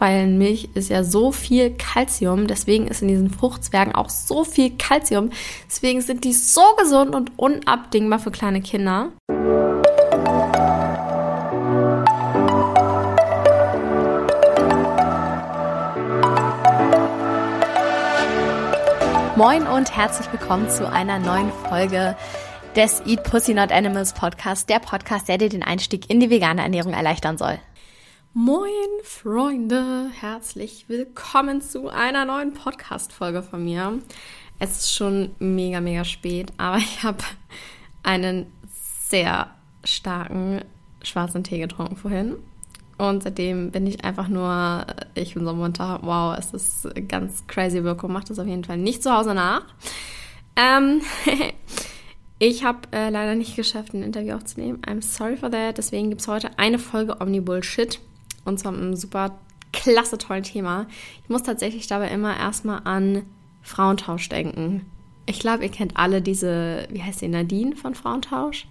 weil in Milch ist ja so viel Kalzium, deswegen ist in diesen Fruchtzwergen auch so viel Kalzium. Deswegen sind die so gesund und unabdingbar für kleine Kinder. Moin und herzlich willkommen zu einer neuen Folge des Eat Pussy Not Animals Podcast, der Podcast, der dir den Einstieg in die vegane Ernährung erleichtern soll. Moin Freunde, herzlich willkommen zu einer neuen Podcast-Folge von mir. Es ist schon mega, mega spät, aber ich habe einen sehr starken schwarzen Tee getrunken vorhin. Und seitdem bin ich einfach nur, ich bin so munter, wow, es ist ganz crazy Wirkung, macht das auf jeden Fall nicht zu Hause nach. Ähm, ich habe äh, leider nicht geschafft, ein Interview aufzunehmen. I'm sorry for that. Deswegen gibt es heute eine Folge Omni-Bullshit. Und zwar mit einem super klasse, tollen Thema. Ich muss tatsächlich dabei immer erstmal an Frauentausch denken. Ich glaube, ihr kennt alle diese, wie heißt die, Nadine von Frauentausch?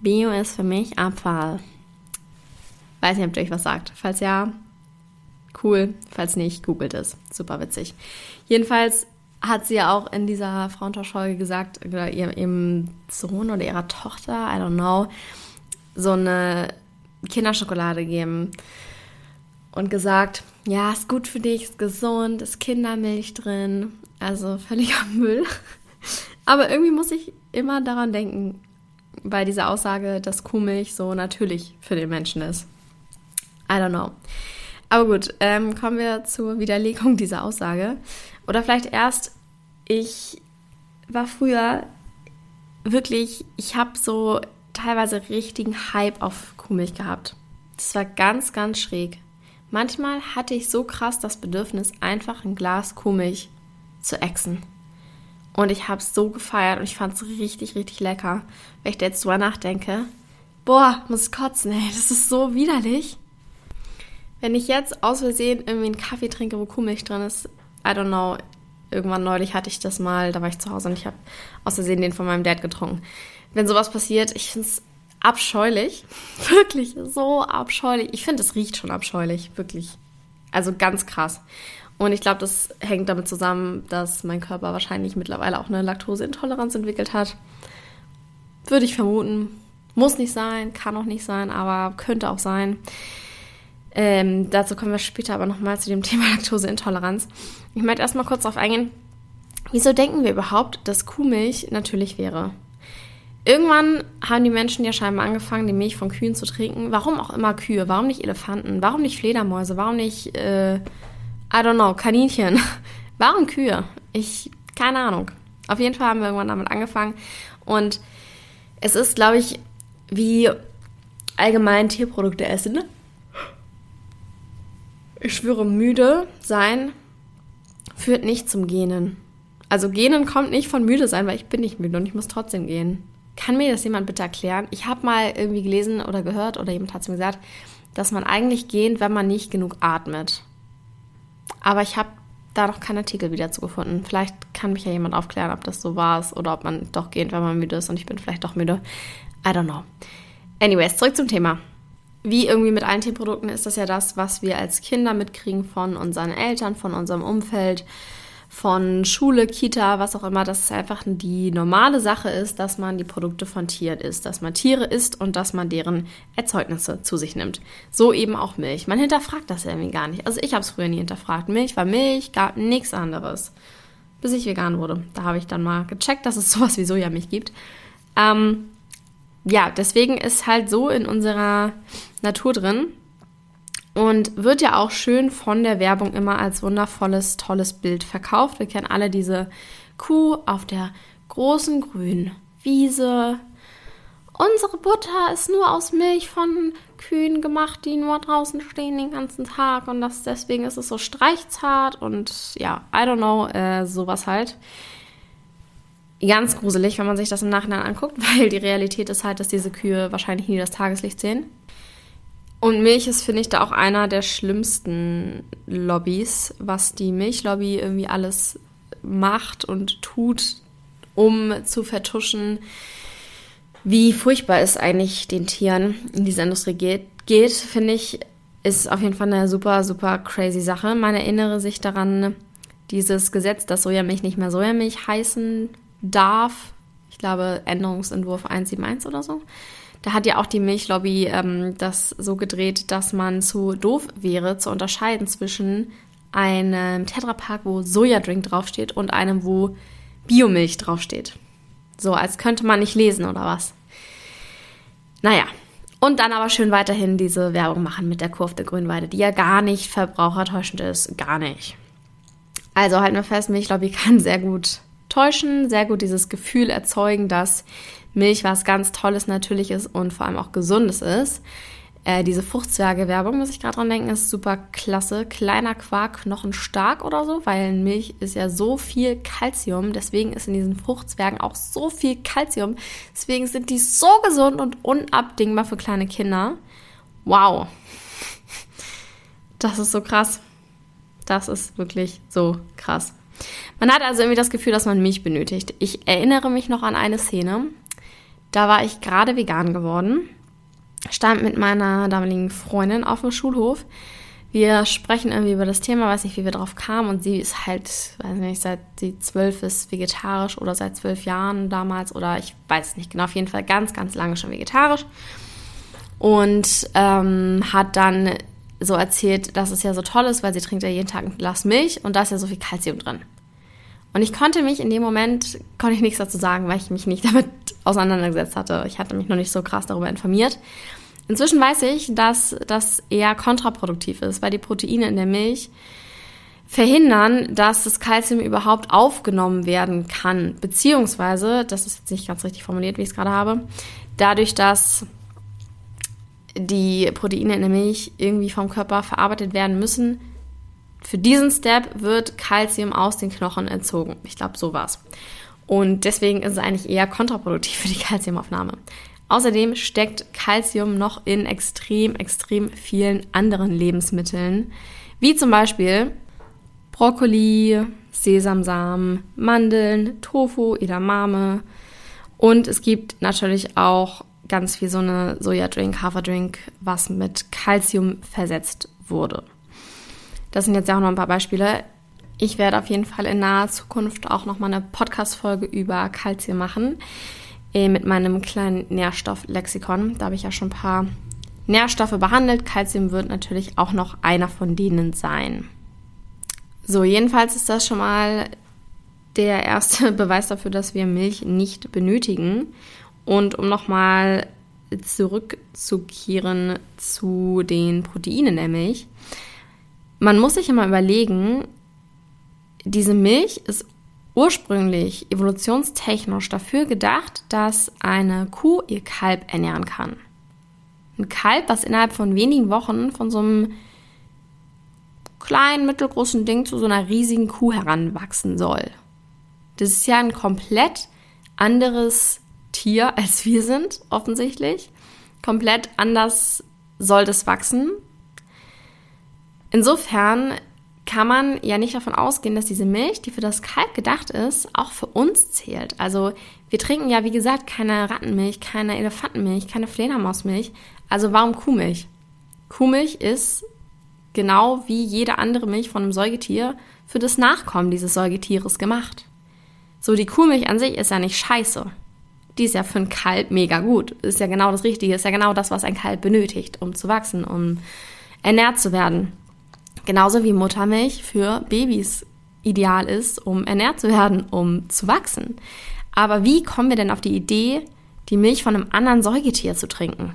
Bio ist für mich Abfall. Weiß nicht, ob ihr euch was sagt. Falls ja, cool. Falls nicht, googelt es. Super witzig. Jedenfalls hat sie ja auch in dieser Frauentauschfolge gesagt, oder ihrem Sohn oder ihrer Tochter, I don't know, so eine Kinderschokolade geben und gesagt, ja, ist gut für dich, ist gesund, ist Kindermilch drin, also völliger Müll. Aber irgendwie muss ich immer daran denken, bei dieser Aussage, dass Kuhmilch so natürlich für den Menschen ist. I don't know. Aber gut, ähm, kommen wir zur Widerlegung dieser Aussage. Oder vielleicht erst, ich war früher wirklich, ich habe so teilweise richtigen Hype auf Kuhmilch gehabt. Das war ganz, ganz schräg. Manchmal hatte ich so krass das Bedürfnis, einfach ein Glas Kuhmilch zu exen. Und ich habe es so gefeiert und ich fand es richtig, richtig lecker. Wenn ich da jetzt drüber nachdenke, boah, muss kotzen, ey, das ist so widerlich. Wenn ich jetzt aus Versehen irgendwie einen Kaffee trinke, wo Kuhmilch drin ist, I don't know, irgendwann neulich hatte ich das mal, da war ich zu Hause und ich habe aus Versehen den von meinem Dad getrunken. Wenn sowas passiert, ich finde es abscheulich. Wirklich so abscheulich. Ich finde, es riecht schon abscheulich. Wirklich. Also ganz krass. Und ich glaube, das hängt damit zusammen, dass mein Körper wahrscheinlich mittlerweile auch eine Laktoseintoleranz entwickelt hat. Würde ich vermuten. Muss nicht sein, kann auch nicht sein, aber könnte auch sein. Ähm, dazu kommen wir später aber nochmal zu dem Thema Laktoseintoleranz. Ich möchte erstmal kurz darauf eingehen, wieso denken wir überhaupt, dass Kuhmilch natürlich wäre? Irgendwann haben die Menschen ja scheinbar angefangen, die Milch von Kühen zu trinken. Warum auch immer Kühe? Warum nicht Elefanten? Warum nicht Fledermäuse? Warum nicht, äh, I don't know, Kaninchen? Warum Kühe? Ich, keine Ahnung. Auf jeden Fall haben wir irgendwann damit angefangen. Und es ist, glaube ich, wie allgemein Tierprodukte essen. Ich schwöre, müde sein führt nicht zum Genen. Also Genen kommt nicht von müde sein, weil ich bin nicht müde und ich muss trotzdem gehen. Kann mir das jemand bitte erklären? Ich habe mal irgendwie gelesen oder gehört oder jemand hat es mir gesagt, dass man eigentlich gähnt, wenn man nicht genug atmet. Aber ich habe da noch keinen Artikel wieder zu gefunden. Vielleicht kann mich ja jemand aufklären, ob das so war oder ob man doch gähnt, wenn man müde ist und ich bin vielleicht doch müde. I don't know. Anyways, zurück zum Thema. Wie irgendwie mit allen Tierprodukten ist das ja das, was wir als Kinder mitkriegen von unseren Eltern, von unserem Umfeld, von Schule, Kita, was auch immer, dass es einfach die normale Sache ist, dass man die Produkte von Tieren isst, dass man Tiere isst und dass man deren Erzeugnisse zu sich nimmt. So eben auch Milch. Man hinterfragt das irgendwie gar nicht. Also ich habe es früher nie hinterfragt. Milch war Milch, gab nichts anderes. Bis ich vegan wurde. Da habe ich dann mal gecheckt, dass es sowas wie Sojamilch gibt. Ähm, ja, deswegen ist halt so in unserer Natur drin, und wird ja auch schön von der Werbung immer als wundervolles, tolles Bild verkauft. Wir kennen alle diese Kuh auf der großen grünen Wiese. Unsere Butter ist nur aus Milch von Kühen gemacht, die nur draußen stehen den ganzen Tag und das, deswegen ist es so streichzart und ja, I don't know, äh, sowas halt. Ganz gruselig, wenn man sich das im Nachhinein anguckt, weil die Realität ist halt, dass diese Kühe wahrscheinlich nie das Tageslicht sehen. Und Milch ist, finde ich, da auch einer der schlimmsten Lobbys, was die Milchlobby irgendwie alles macht und tut, um zu vertuschen, wie furchtbar es eigentlich den Tieren in dieser Industrie geht, geht finde ich, ist auf jeden Fall eine super, super crazy Sache. Man erinnere sich daran, dieses Gesetz, dass Sojamilch nicht mehr Sojamilch heißen darf. Ich glaube, Änderungsentwurf 171 oder so. Da hat ja auch die Milchlobby ähm, das so gedreht, dass man zu doof wäre, zu unterscheiden zwischen einem Tetrapack, wo Sojadrink draufsteht, und einem, wo Biomilch draufsteht. So, als könnte man nicht lesen oder was. Naja, und dann aber schön weiterhin diese Werbung machen mit der Kurve der Grünweide, die ja gar nicht verbrauchertäuschend ist. Gar nicht. Also halten wir fest, Milchlobby kann sehr gut täuschen, sehr gut dieses Gefühl erzeugen, dass Milch was ganz Tolles, Natürliches und vor allem auch Gesundes ist. Äh, diese Fruchtzwerge-Werbung, muss ich gerade dran denken, ist super klasse. Kleiner Quark, knochenstark oder so, weil in Milch ist ja so viel Kalzium. Deswegen ist in diesen Fruchtzwergen auch so viel Kalzium. Deswegen sind die so gesund und unabdingbar für kleine Kinder. Wow. Das ist so krass. Das ist wirklich so krass. Man hat also irgendwie das Gefühl, dass man Milch benötigt. Ich erinnere mich noch an eine Szene. Da war ich gerade vegan geworden stand mit meiner damaligen Freundin auf dem Schulhof. Wir sprechen irgendwie über das Thema, weiß nicht, wie wir drauf kamen. Und sie ist halt, weiß nicht, seit sie zwölf ist vegetarisch oder seit zwölf Jahren damals oder ich weiß nicht genau, auf jeden Fall ganz, ganz lange schon vegetarisch. Und ähm, hat dann so erzählt, dass es ja so toll ist, weil sie trinkt ja jeden Tag ein Glas Milch und da ist ja so viel Kalzium drin. Und ich konnte mich in dem Moment, konnte ich nichts dazu sagen, weil ich mich nicht damit auseinandergesetzt hatte. Ich hatte mich noch nicht so krass darüber informiert. Inzwischen weiß ich, dass das eher kontraproduktiv ist, weil die Proteine in der Milch verhindern, dass das Kalzium überhaupt aufgenommen werden kann. Beziehungsweise, das ist jetzt nicht ganz richtig formuliert, wie ich es gerade habe, dadurch, dass die Proteine in der Milch irgendwie vom Körper verarbeitet werden müssen, für diesen Step wird Kalzium aus den Knochen entzogen. Ich glaube, so war's. Und deswegen ist es eigentlich eher kontraproduktiv für die Kalziumaufnahme. Außerdem steckt Kalzium noch in extrem, extrem vielen anderen Lebensmitteln, wie zum Beispiel Brokkoli, Sesamsamen, Mandeln, Tofu, Edamame. Und es gibt natürlich auch ganz viel so eine Sojadrink, Haferdrink, was mit Kalzium versetzt wurde. Das sind jetzt ja auch noch ein paar Beispiele. Ich werde auf jeden Fall in naher Zukunft auch noch mal eine Podcast-Folge über Kalzium machen äh, mit meinem kleinen Nährstofflexikon. Da habe ich ja schon ein paar Nährstoffe behandelt. Kalzium wird natürlich auch noch einer von denen sein. So, jedenfalls ist das schon mal der erste Beweis dafür, dass wir Milch nicht benötigen. Und um nochmal zurückzukehren zu den Proteinen der Milch man muss sich immer überlegen, diese Milch ist ursprünglich evolutionstechnisch dafür gedacht, dass eine Kuh ihr Kalb ernähren kann. Ein Kalb, was innerhalb von wenigen Wochen von so einem kleinen, mittelgroßen Ding zu so einer riesigen Kuh heranwachsen soll. Das ist ja ein komplett anderes Tier, als wir sind, offensichtlich. Komplett anders soll das wachsen. Insofern kann man ja nicht davon ausgehen, dass diese Milch, die für das Kalb gedacht ist, auch für uns zählt. Also wir trinken ja, wie gesagt, keine Rattenmilch, keine Elefantenmilch, keine Fledermausmilch. Also warum Kuhmilch? Kuhmilch ist genau wie jede andere Milch von einem Säugetier für das Nachkommen dieses Säugetieres gemacht. So, die Kuhmilch an sich ist ja nicht scheiße. Die ist ja für ein Kalb mega gut. Ist ja genau das Richtige, ist ja genau das, was ein Kalb benötigt, um zu wachsen, um ernährt zu werden. Genauso wie Muttermilch für Babys ideal ist, um ernährt zu werden, um zu wachsen. Aber wie kommen wir denn auf die Idee, die Milch von einem anderen Säugetier zu trinken?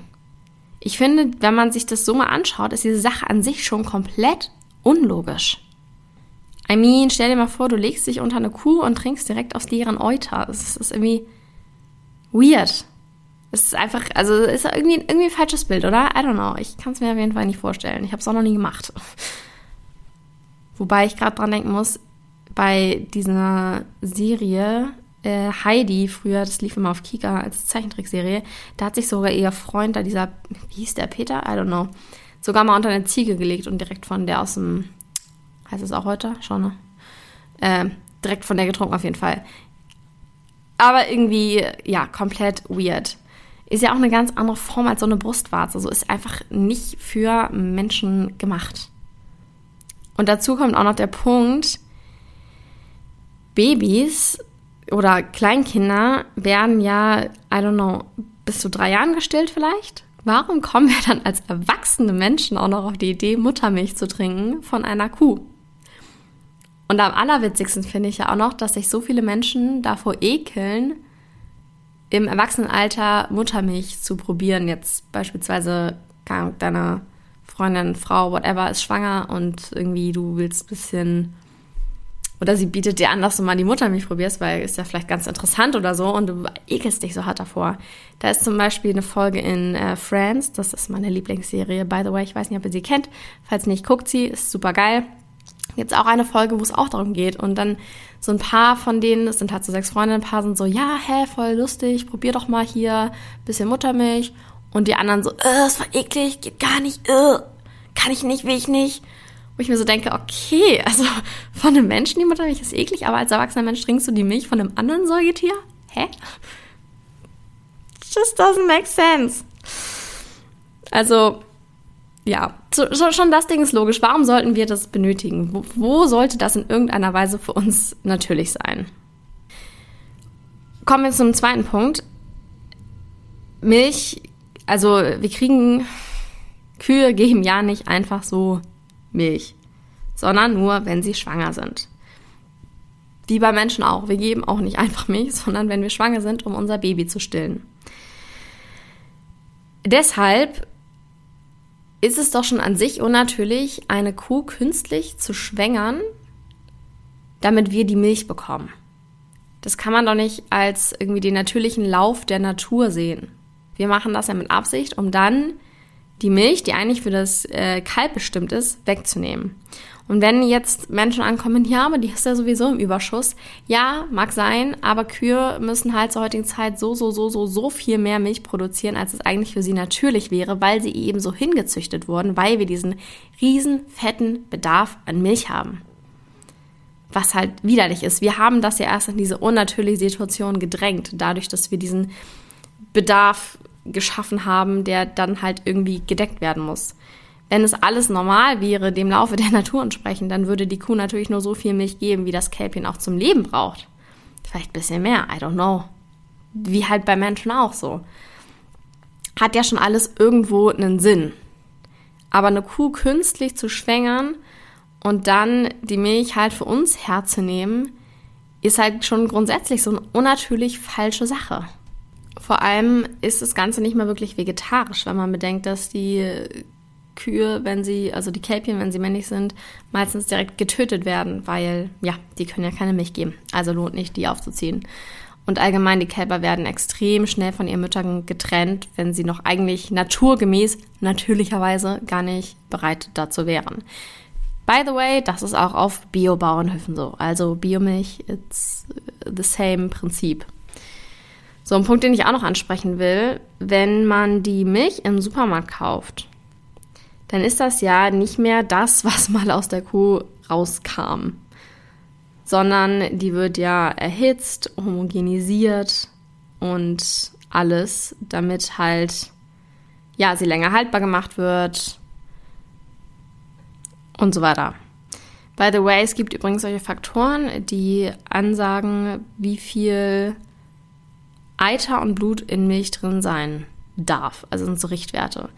Ich finde, wenn man sich das so mal anschaut, ist diese Sache an sich schon komplett unlogisch. I mean, stell dir mal vor, du legst dich unter eine Kuh und trinkst direkt aus deren Euter. Das ist irgendwie weird. Es ist einfach, also ist irgendwie, irgendwie ein falsches Bild, oder? I don't know. Ich kann es mir auf jeden Fall nicht vorstellen. Ich habe es auch noch nie gemacht. Wobei ich gerade dran denken muss, bei dieser Serie äh, Heidi, früher, das lief immer auf Kika als Zeichentrickserie, da hat sich sogar ihr Freund, da dieser, wie hieß der, Peter? I don't know, sogar mal unter eine Ziege gelegt und direkt von der aus dem, heißt es auch heute? Schon, ne? Äh, direkt von der getrunken auf jeden Fall. Aber irgendwie, ja, komplett weird. ist ja auch eine ganz andere Form als so eine Brustwarze. So ist einfach nicht für Menschen gemacht. Und dazu kommt auch noch der Punkt, Babys oder Kleinkinder werden ja, I don't know, bis zu drei Jahren gestillt vielleicht. Warum kommen wir dann als erwachsene Menschen auch noch auf die Idee, Muttermilch zu trinken von einer Kuh? Und am allerwitzigsten finde ich ja auch noch, dass sich so viele Menschen davor ekeln, im Erwachsenenalter Muttermilch zu probieren. Jetzt beispielsweise deine Freundin, Frau, whatever ist schwanger und irgendwie du willst ein bisschen oder sie bietet dir an, dass du mal die Muttermilch probierst, weil ist ja vielleicht ganz interessant oder so und du ekelst dich so hart davor. Da ist zum Beispiel eine Folge in äh, Friends, das ist meine Lieblingsserie, by the way, ich weiß nicht, ob ihr sie kennt. Falls nicht, guckt sie, ist super geil. Jetzt auch eine Folge, wo es auch darum geht und dann so ein paar von denen, das sind halt so sechs Freundinnen, ein paar sind so, ja, hä, voll lustig, probier doch mal hier bisschen Muttermilch und die anderen so, äh, das war eklig, geht gar nicht, äh, kann ich nicht, will ich nicht. Wo ich mir so denke, okay, also von einem Menschen die Muttermilch ist eklig, aber als erwachsener Mensch trinkst du die Milch von einem anderen Säugetier? Hä? Just doesn't make sense. Also, ja, so, schon das Ding ist logisch. Warum sollten wir das benötigen? Wo, wo sollte das in irgendeiner Weise für uns natürlich sein? Kommen wir zum zweiten Punkt. Milch, also wir kriegen, Kühe geben ja nicht einfach so Milch, sondern nur, wenn sie schwanger sind. Wie bei Menschen auch. Wir geben auch nicht einfach Milch, sondern wenn wir schwanger sind, um unser Baby zu stillen. Deshalb ist es doch schon an sich unnatürlich, eine Kuh künstlich zu schwängern, damit wir die Milch bekommen. Das kann man doch nicht als irgendwie den natürlichen Lauf der Natur sehen. Wir machen das ja mit Absicht, um dann die Milch, die eigentlich für das äh, Kalb bestimmt ist, wegzunehmen. Und wenn jetzt Menschen ankommen, ja, aber die ist ja sowieso im Überschuss. Ja, mag sein, aber Kühe müssen halt zur heutigen Zeit so, so, so, so, so viel mehr Milch produzieren, als es eigentlich für sie natürlich wäre, weil sie eben so hingezüchtet wurden, weil wir diesen riesen fetten Bedarf an Milch haben. Was halt widerlich ist. Wir haben das ja erst in diese unnatürliche Situation gedrängt, dadurch, dass wir diesen Bedarf geschaffen haben, der dann halt irgendwie gedeckt werden muss. Wenn es alles normal wäre, dem Laufe der Natur entsprechend, dann würde die Kuh natürlich nur so viel Milch geben, wie das Kälbchen auch zum Leben braucht. Vielleicht ein bisschen mehr, I don't know. Wie halt bei Menschen auch so. Hat ja schon alles irgendwo einen Sinn. Aber eine Kuh künstlich zu schwängern und dann die Milch halt für uns herzunehmen, ist halt schon grundsätzlich so eine unnatürlich falsche Sache. Vor allem ist das Ganze nicht mehr wirklich vegetarisch, wenn man bedenkt, dass die Kühe, wenn sie, also die Kälbchen, wenn sie männlich sind, meistens direkt getötet werden, weil, ja, die können ja keine Milch geben. Also lohnt nicht, die aufzuziehen. Und allgemein, die Kälber werden extrem schnell von ihren Müttern getrennt, wenn sie noch eigentlich naturgemäß, natürlicherweise gar nicht bereit dazu wären. By the way, das ist auch auf Bio-Bauernhöfen so. Also Biomilch, it's the same Prinzip. So, ein Punkt, den ich auch noch ansprechen will, wenn man die Milch im Supermarkt kauft, dann ist das ja nicht mehr das, was mal aus der Kuh rauskam, sondern die wird ja erhitzt, homogenisiert und alles, damit halt ja, sie länger haltbar gemacht wird und so weiter. By the way, es gibt übrigens solche Faktoren, die ansagen, wie viel Eiter und Blut in Milch drin sein darf. Also sind so Richtwerte.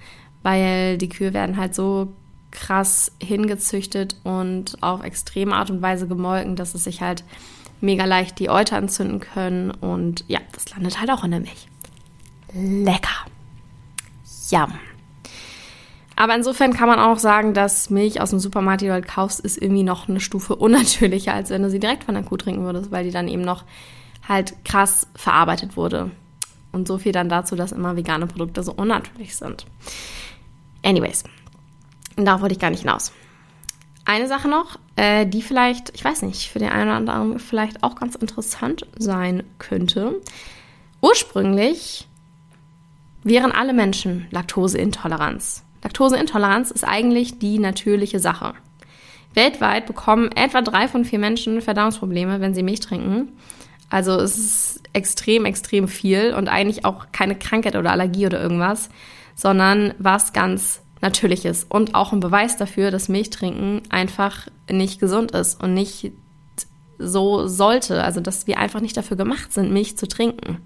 Weil die Kühe werden halt so krass hingezüchtet und auf extreme Art und Weise gemolken, dass es sich halt mega leicht die Euter entzünden können. Und ja, das landet halt auch in der Milch. Lecker. Yum. Aber insofern kann man auch sagen, dass Milch aus dem Supermarkt, die du halt kaufst, ist irgendwie noch eine Stufe unnatürlicher, als wenn du sie direkt von der Kuh trinken würdest, weil die dann eben noch halt krass verarbeitet wurde. Und so viel dann dazu, dass immer vegane Produkte so unnatürlich sind. Anyways, darauf wollte ich gar nicht hinaus. Eine Sache noch, äh, die vielleicht, ich weiß nicht, für den einen oder anderen vielleicht auch ganz interessant sein könnte. Ursprünglich wären alle Menschen Laktoseintoleranz. Laktoseintoleranz ist eigentlich die natürliche Sache. Weltweit bekommen etwa drei von vier Menschen Verdauungsprobleme, wenn sie Milch trinken. Also es ist extrem, extrem viel und eigentlich auch keine Krankheit oder Allergie oder irgendwas, sondern was ganz Natürliches und auch ein Beweis dafür, dass Milchtrinken einfach nicht gesund ist und nicht so sollte. Also dass wir einfach nicht dafür gemacht sind, Milch zu trinken.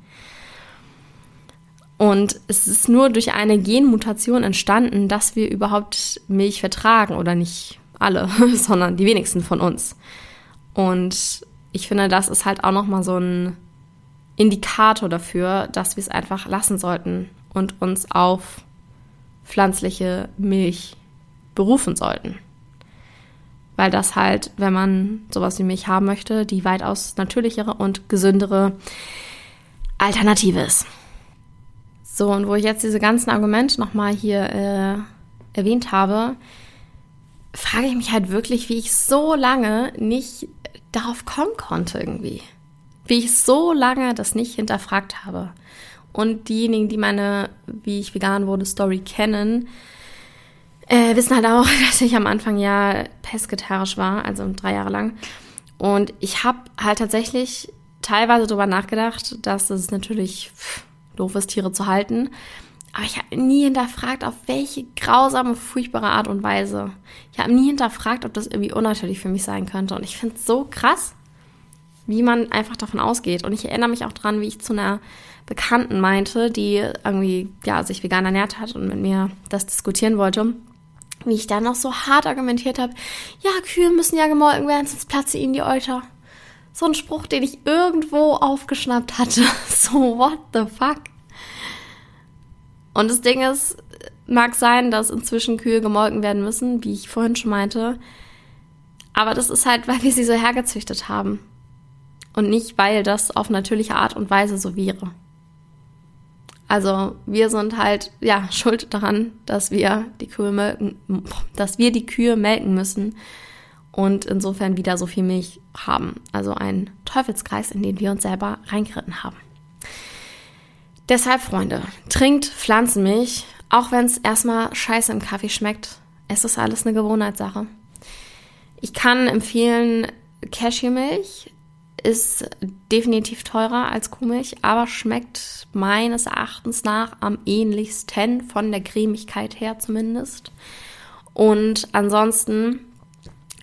Und es ist nur durch eine Genmutation entstanden, dass wir überhaupt Milch vertragen oder nicht alle, sondern die wenigsten von uns. Und ich finde, das ist halt auch nochmal so ein Indikator dafür, dass wir es einfach lassen sollten und uns auf pflanzliche Milch berufen sollten. Weil das halt, wenn man sowas wie Milch haben möchte, die weitaus natürlichere und gesündere Alternative ist. So, und wo ich jetzt diese ganzen Argumente nochmal hier äh, erwähnt habe, frage ich mich halt wirklich, wie ich so lange nicht darauf kommen konnte irgendwie. Wie ich so lange das nicht hinterfragt habe. Und diejenigen, die meine, wie ich vegan wurde, Story kennen, äh, wissen halt auch, dass ich am Anfang ja pesketarisch war, also drei Jahre lang. Und ich habe halt tatsächlich teilweise darüber nachgedacht, dass es natürlich pff, doof ist, Tiere zu halten. Aber ich habe nie hinterfragt, auf welche grausame, furchtbare Art und Weise. Ich habe nie hinterfragt, ob das irgendwie unnatürlich für mich sein könnte. Und ich finde es so krass, wie man einfach davon ausgeht. Und ich erinnere mich auch dran, wie ich zu einer Bekannten meinte, die irgendwie ja, sich vegan ernährt hat und mit mir das diskutieren wollte. Wie ich dann noch so hart argumentiert habe, ja, Kühe müssen ja gemolken werden, sonst platze ihnen die Euter. So ein Spruch, den ich irgendwo aufgeschnappt hatte. So, what the fuck? Und das Ding ist, mag sein, dass inzwischen Kühe gemolken werden müssen, wie ich vorhin schon meinte. Aber das ist halt, weil wir sie so hergezüchtet haben. Und nicht, weil das auf natürliche Art und Weise so wäre. Also wir sind halt ja schuld daran, dass wir die Kühe melken, dass wir die Kühe melken müssen und insofern wieder so viel Milch haben. Also ein Teufelskreis, in den wir uns selber reingeritten haben. Deshalb, Freunde, trinkt Pflanzenmilch, auch wenn es erstmal scheiße im Kaffee schmeckt. Es ist alles eine Gewohnheitssache. Ich kann empfehlen, Cashewmilch ist definitiv teurer als Kuhmilch, aber schmeckt meines Erachtens nach am ähnlichsten von der Cremigkeit her zumindest. Und ansonsten,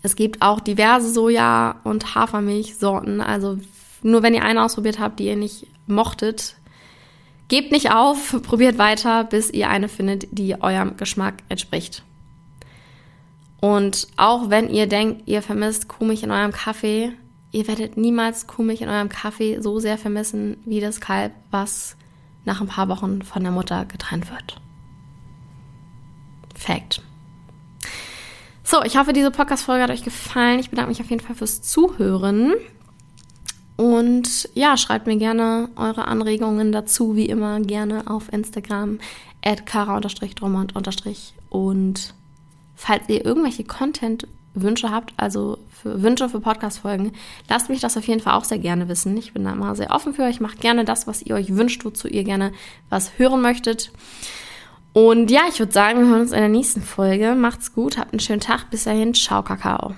es gibt auch diverse Soja- und Hafermilchsorten. Also nur wenn ihr eine ausprobiert habt, die ihr nicht mochtet, Gebt nicht auf, probiert weiter, bis ihr eine findet, die eurem Geschmack entspricht. Und auch wenn ihr denkt, ihr vermisst Kuhmilch in eurem Kaffee, ihr werdet niemals Kuhmilch in eurem Kaffee so sehr vermissen wie das Kalb, was nach ein paar Wochen von der Mutter getrennt wird. Fact. So, ich hoffe, diese Podcast-Folge hat euch gefallen. Ich bedanke mich auf jeden Fall fürs Zuhören. Und ja, schreibt mir gerne eure Anregungen dazu, wie immer gerne auf Instagram at kara-drummond- und falls ihr irgendwelche Content-Wünsche habt, also für Wünsche für Podcast-Folgen, lasst mich das auf jeden Fall auch sehr gerne wissen. Ich bin da immer sehr offen für euch. Macht gerne das, was ihr euch wünscht, wozu ihr gerne was hören möchtet. Und ja, ich würde sagen, wir hören uns in der nächsten Folge. Macht's gut, habt einen schönen Tag. Bis dahin, ciao, Kakao.